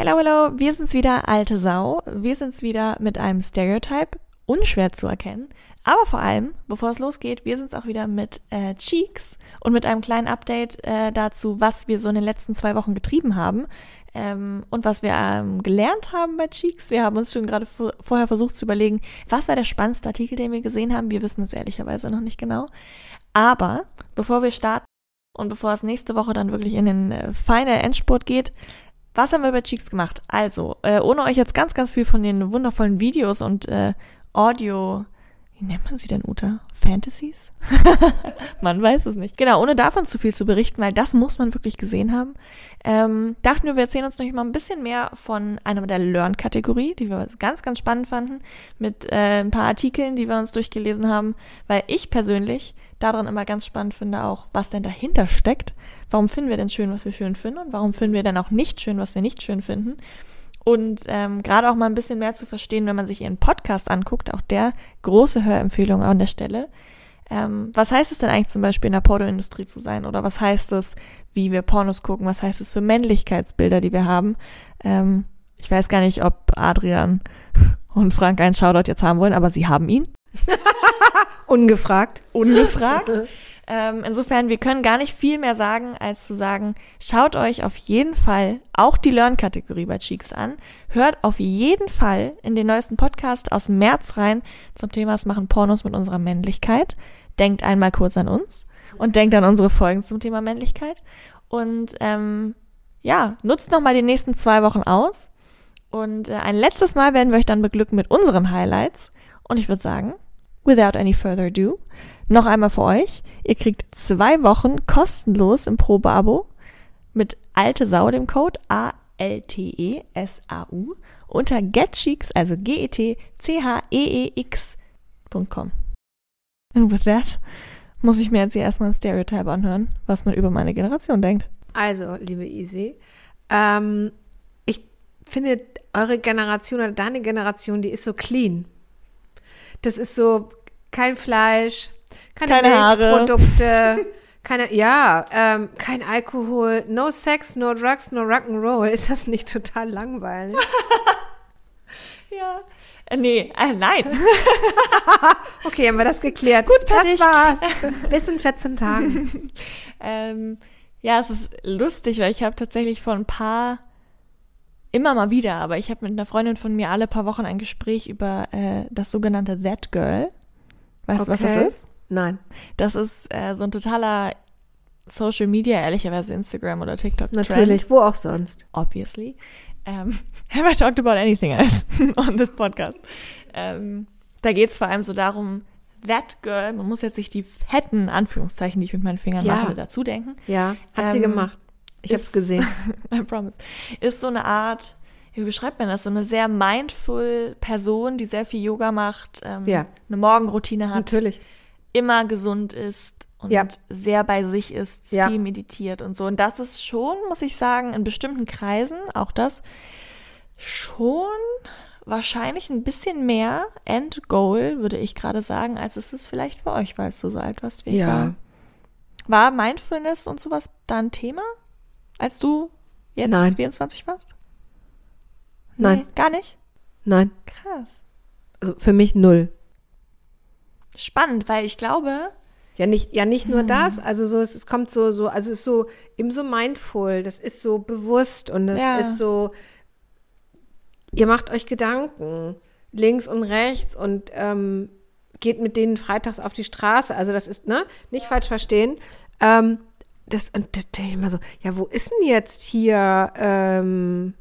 Hello, hello, wir sind's wieder, alte Sau. Wir sind's wieder mit einem Stereotype, unschwer zu erkennen. Aber vor allem, bevor es losgeht, wir sind's auch wieder mit äh, Cheeks und mit einem kleinen Update äh, dazu, was wir so in den letzten zwei Wochen getrieben haben ähm, und was wir ähm, gelernt haben bei Cheeks. Wir haben uns schon gerade vorher versucht zu überlegen, was war der spannendste Artikel, den wir gesehen haben. Wir wissen es ehrlicherweise noch nicht genau. Aber bevor wir starten und bevor es nächste Woche dann wirklich in den äh, Final Endspurt geht, was haben wir bei Cheeks gemacht? Also, äh, ohne euch jetzt ganz, ganz viel von den wundervollen Videos und äh, Audio, wie nennt man sie denn, Uta? Fantasies? man weiß es nicht. Genau, ohne davon zu viel zu berichten, weil das muss man wirklich gesehen haben, ähm, dachten wir, wir erzählen uns noch mal ein bisschen mehr von einer der Learn-Kategorie, die wir ganz, ganz spannend fanden, mit äh, ein paar Artikeln, die wir uns durchgelesen haben, weil ich persönlich daran immer ganz spannend finde auch, was denn dahinter steckt. Warum finden wir denn schön, was wir schön finden und warum finden wir denn auch nicht schön, was wir nicht schön finden? Und ähm, gerade auch mal ein bisschen mehr zu verstehen, wenn man sich ihren Podcast anguckt, auch der große Hörempfehlung an der Stelle. Ähm, was heißt es denn eigentlich zum Beispiel in der Pornoindustrie zu sein? Oder was heißt es, wie wir Pornos gucken? Was heißt es für Männlichkeitsbilder, die wir haben? Ähm, ich weiß gar nicht, ob Adrian und Frank einen Shoutout jetzt haben wollen, aber sie haben ihn. Ungefragt. Ungefragt. Ähm, insofern, wir können gar nicht viel mehr sagen, als zu sagen, schaut euch auf jeden Fall auch die Learn-Kategorie bei Cheeks an. Hört auf jeden Fall in den neuesten Podcast aus März rein zum Thema Was machen Pornos mit unserer Männlichkeit. Denkt einmal kurz an uns und denkt an unsere Folgen zum Thema Männlichkeit. Und ähm, ja, nutzt nochmal die nächsten zwei Wochen aus. Und äh, ein letztes Mal werden wir euch dann beglücken mit unseren Highlights. Und ich würde sagen, without any further ado, noch einmal für euch. Ihr kriegt zwei Wochen kostenlos im Probeabo mit alte Sau dem Code A-L-T-E-S-A-U unter getcheeks, also G-E-T-C-H-E-E-X.com. And with that muss ich mir jetzt hier erstmal ein Stereotype anhören, was man über meine Generation denkt. Also, liebe Easy, ähm, ich finde, eure Generation oder deine Generation, die ist so clean. Das ist so kein Fleisch, keine, keine Milchprodukte, keine, ja, ähm, kein Alkohol, no Sex, no Drugs, no Rock'n'Roll. Ist das nicht total langweilig? ja. Äh, nee, äh, nein. okay, haben wir das geklärt. Gut, fertig. Das war's. Bis in 14 Tagen. ähm, ja, es ist lustig, weil ich habe tatsächlich vor ein paar immer mal wieder, aber ich habe mit einer Freundin von mir alle paar Wochen ein Gespräch über äh, das sogenannte That Girl. Weißt du, okay. was das ist? Nein. Das ist äh, so ein totaler Social Media, ehrlicherweise Instagram oder TikTok. Natürlich, Trend. wo auch sonst. Obviously. Um, have I talked about anything else on this podcast? Um, da geht es vor allem so darum, that girl, man muss jetzt sich die fetten Anführungszeichen, die ich mit meinen Fingern ja. mache, dazu denken. Ja, hat ähm, sie gemacht. Ich habe es gesehen. I promise. Ist so eine Art, wie beschreibt man das? So eine sehr mindful Person, die sehr viel Yoga macht, ähm, ja. eine Morgenroutine hat. Natürlich. Immer gesund ist und ja. sehr bei sich ist, ja. viel meditiert und so. Und das ist schon, muss ich sagen, in bestimmten Kreisen, auch das, schon wahrscheinlich ein bisschen mehr Endgoal, würde ich gerade sagen, als es ist vielleicht für euch, weil es so, so alt warst wie ich ja. war. War Mindfulness und sowas da ein Thema, als du jetzt Nein. 24 warst? Nein. Nee, gar nicht? Nein. Krass. Also für mich null. Spannend, weil ich glaube. Ja, nicht, ja, nicht nur hm. das. Also so, es, es kommt so, so, also es ist so eben so mindful, das ist so bewusst und es ja. ist so, ihr macht euch Gedanken links und rechts und ähm, geht mit denen freitags auf die Straße. Also das ist, ne, nicht falsch verstehen. Ähm, das, und da immer so, ja, wo ist denn jetzt hier, ähm,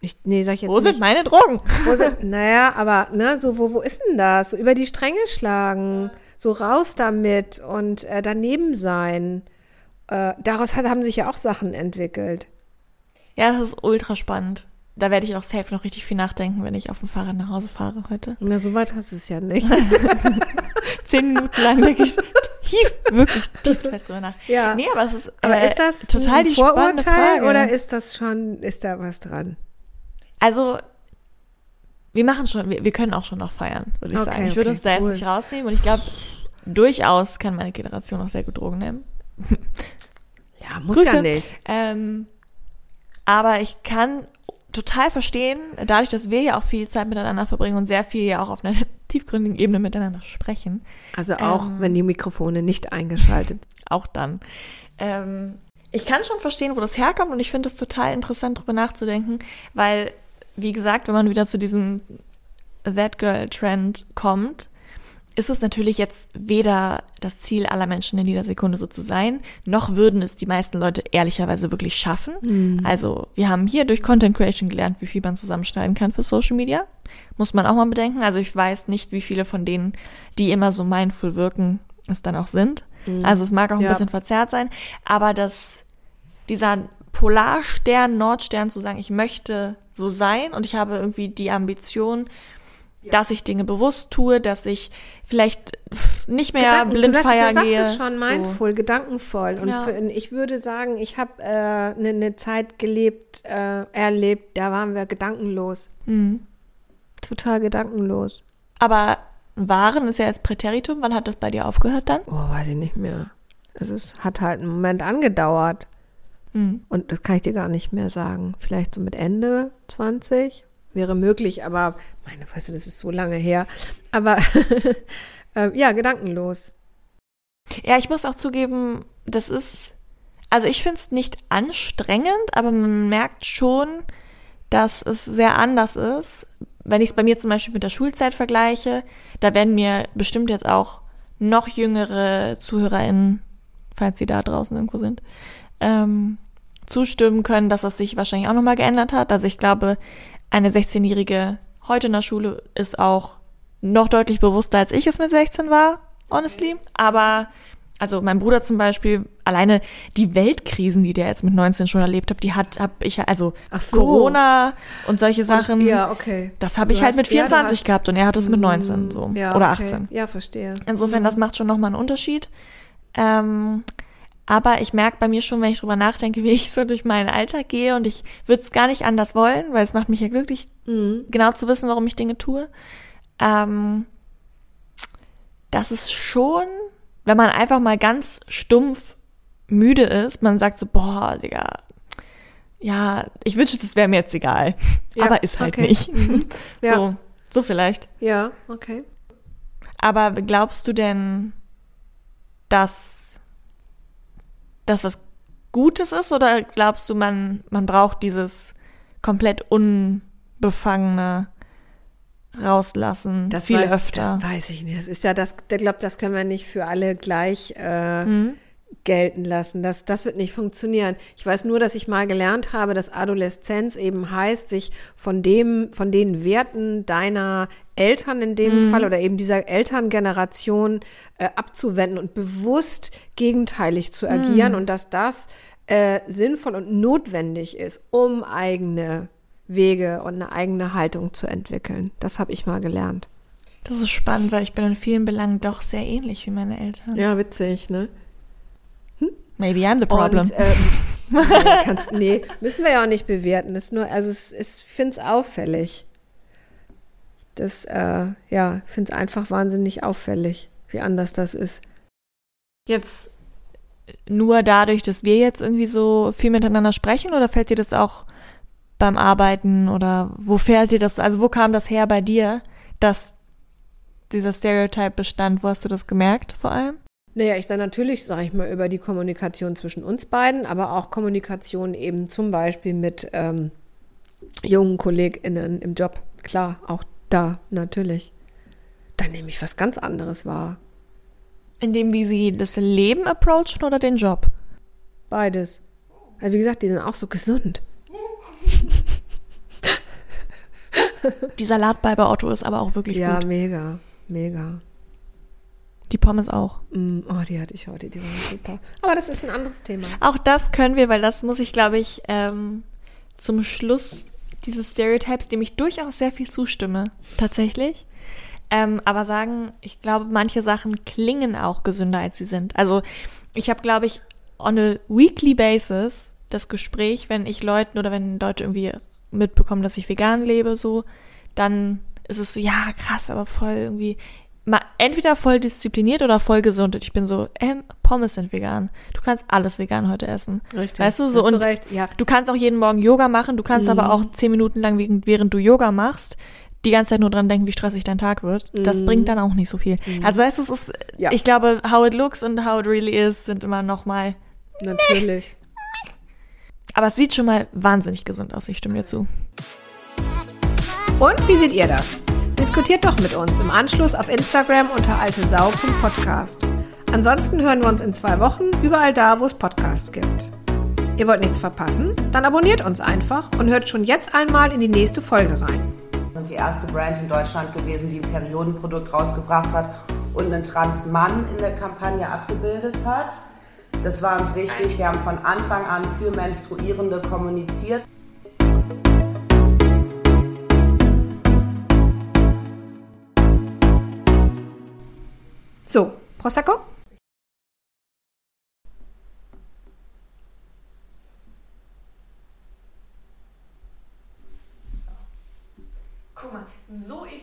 ich, nee, sag ich jetzt Wo sind meine Drogen? Wo sind, naja, aber, ne, so, wo, wo ist denn das? So über die Stränge schlagen, so raus damit und äh, daneben sein. Äh, daraus hat, haben sich ja auch Sachen entwickelt. Ja, das ist ultra spannend. Da werde ich auch safe noch richtig viel nachdenken, wenn ich auf dem Fahrrad nach Hause fahre heute. Na, so weit hast du es ja nicht. Zehn Minuten lang denke ich tief, wirklich tief fest drüber nach. Ja. Nee, aber es ist, Aber äh, ist das total ein die Vorurteil oder ist das schon, ist da was dran? Also, wir machen schon, wir, wir können auch schon noch feiern, würde ich Okay, sagen. Ich würde okay, uns da jetzt cool. nicht rausnehmen und ich glaube, durchaus kann meine Generation auch sehr gut Drogen nehmen. Ja, muss Grüße. ja nicht. Ähm, aber ich kann total verstehen, dadurch, dass wir ja auch viel Zeit miteinander verbringen und sehr viel ja auch auf einer tiefgründigen Ebene miteinander sprechen, Also auch, Ähm. wenn die Mikrofone nicht eingeschaltet auch dann. Ähm, ich kann schon verstehen, wo das herkommt und ich finde es total interessant, darüber nachzudenken, weil, wie gesagt, wenn man wieder zu diesem That Girl-Trend kommt, ist es natürlich jetzt weder das Ziel aller Menschen in jeder Sekunde so zu sein, noch würden es die meisten Leute ehrlicherweise wirklich schaffen. Also wir haben hier durch Content Creation gelernt, wie viel man zusammenschneiden kann für Social Media. Muss man auch mal bedenken. Also ich weiß nicht, wie viele von denen, die immer so mindful wirken, es dann auch sind. Also es mag auch ein Ja. bisschen verzerrt sein, aber dass dieser Polarstern, Nordstern zu sagen, ich möchte so sein und ich habe irgendwie die Ambition, dass ich Dinge bewusst tue, dass ich vielleicht nicht mehr Gedanken- blind du sagst, feiern du sagst gehe. es schon mindful, gedankenvoll. Und Ja. für, ich würde sagen, ich habe eine äh, ne- ne Zeit gelebt, äh, erlebt, da waren wir gedankenlos. So. Mhm. Total gedankenlos. Aber waren ist ja jetzt Präteritum. Wann hat das bei dir aufgehört dann? Oh, weiß ich nicht mehr. Also es hat halt einen Moment angedauert. Mhm. Und das kann ich dir gar nicht mehr sagen. Vielleicht so mit Ende 20 wäre möglich, aber meine Fresse, das ist so lange her. Aber äh, ja, gedankenlos. Ja, ich muss auch zugeben, das ist, also ich finde es nicht anstrengend, aber man merkt schon, dass es sehr anders ist. Wenn ich es bei mir zum Beispiel mit der Schulzeit vergleiche, da werden mir bestimmt jetzt auch noch jüngere ZuhörerInnen, falls sie da draußen irgendwo sind, ähm, zustimmen können, dass das sich wahrscheinlich auch nochmal geändert hat. Also ich glaube, eine 16-Jährige heute in der Schule ist auch noch deutlich bewusster, als ich es mit 16 war, honestly. Aber, also mein Bruder zum Beispiel, alleine die Weltkrisen, die der jetzt mit 19 schon erlebt hat, die hat, hab ich, also so. Corona und solche Sachen, ja, okay. das habe ich halt hast- mit ja, du 24 hast- gehabt und er hat es mit 19 so. Ja, oder okay. 18. Ja, verstehe. Insofern, das macht schon nochmal einen Unterschied. Ähm, aber ich merke bei mir schon, wenn ich drüber nachdenke, wie ich so durch meinen Alltag gehe und ich würde es gar nicht anders wollen, weil es macht mich ja glücklich, Mhm. genau zu wissen, warum ich Dinge tue. Ähm, das ist schon, wenn man einfach mal ganz stumpf müde ist, man sagt so, boah, Digga, ja, ich wünschte, das wäre mir jetzt egal. Ja, aber ist halt okay. nicht. Ja. So, so vielleicht. Ja, okay. Aber glaubst du denn, dass das was Gutes ist oder glaubst du, man, man braucht dieses komplett unbefangene rauslassen viel weiß, öfter? Das weiß ich nicht. Das ist ja das, ich glaube, das können wir nicht für alle gleich äh, Mhm. Gelten lassen. Das, das wird nicht funktionieren. Ich weiß nur, dass ich mal gelernt habe, dass Adoleszenz eben heißt, sich von dem, von den Werten deiner Eltern in dem Mhm. Fall oder eben dieser Elterngeneration äh, abzuwenden und bewusst gegenteilig zu Mhm. agieren und dass das äh, sinnvoll und notwendig ist, um eigene Wege und eine eigene Haltung zu entwickeln. Das habe ich mal gelernt. Das ist spannend, weil ich bin in vielen Belangen doch sehr ähnlich wie meine Eltern. Ja, witzig, ne? Maybe I'm the problem. Und, ähm, nee, kannst, nee, müssen wir ja auch nicht bewerten. Das ist nur, also es, ich finde es auffällig. Das, äh, ja, ich finde es einfach wahnsinnig auffällig, wie anders das ist. Jetzt nur dadurch, dass wir jetzt irgendwie so viel miteinander sprechen oder fällt dir das auch beim Arbeiten oder wo fällt dir das, also wo kam das her bei dir, dass dieser Stereotype bestand? Wo hast du das gemerkt vor allem? Naja, ich dann natürlich, sage ich mal, über die Kommunikation zwischen uns beiden, aber auch Kommunikation eben zum Beispiel mit ähm, jungen KollegInnen im Job. Klar, auch da, natürlich. Da nehme ich was ganz anderes wahr. In dem, wie sie das Leben approachen oder den Job? Beides. Also wie gesagt, die sind auch so gesund. Die Salatball bei Otto ist aber auch wirklich ja, gut. mega, mega. Die Pommes auch. Mm, oh, die hatte ich heute, die waren super. Aber das ist ein anderes Thema. Auch das können wir, weil das muss ich, glaube ich, ähm, zum Schluss dieses Stereotypes, dem ich durchaus sehr viel zustimme, tatsächlich. Ähm, aber sagen, ich glaube, manche Sachen klingen auch gesünder, als sie sind. Also ich habe, glaube ich, on a weekly basis das Gespräch, wenn ich Leuten oder wenn Leute irgendwie mitbekommen, dass ich vegan lebe, so, dann ist es so, ja, krass, aber voll irgendwie, mal entweder voll diszipliniert oder voll gesund. Und ich bin so, ähm, Pommes sind vegan. Du kannst alles vegan heute essen. Richtig. Weißt du, so Hast und du recht, ja. du kannst auch jeden Morgen Yoga machen, du kannst Mhm. aber auch zehn Minuten lang, während, du Yoga machst, die ganze Zeit nur dran denken, wie stressig dein Tag wird. Das bringt dann auch nicht so viel. Also weißt du, es ist, Mhm. Ja. ich glaube, how it looks und how it really is sind immer noch mal, Natürlich. aber es sieht schon mal wahnsinnig gesund aus, ich stimme dir zu. Und wie seht ihr das? Diskutiert doch mit uns im Anschluss auf Instagram unter altesau.podcast. Ansonsten hören wir uns in zwei Wochen überall da, wo es Podcasts gibt. Ihr wollt nichts verpassen? Dann abonniert uns einfach und hört schon jetzt einmal in die nächste Folge rein. sind die erste Brand in Deutschland gewesen, die ein Periodenprodukt rausgebracht hat und einen Trans-Mann in der Kampagne abgebildet hat. Das war uns wichtig. Wir haben von Anfang an für Menstruierende kommuniziert. So, Prosecco?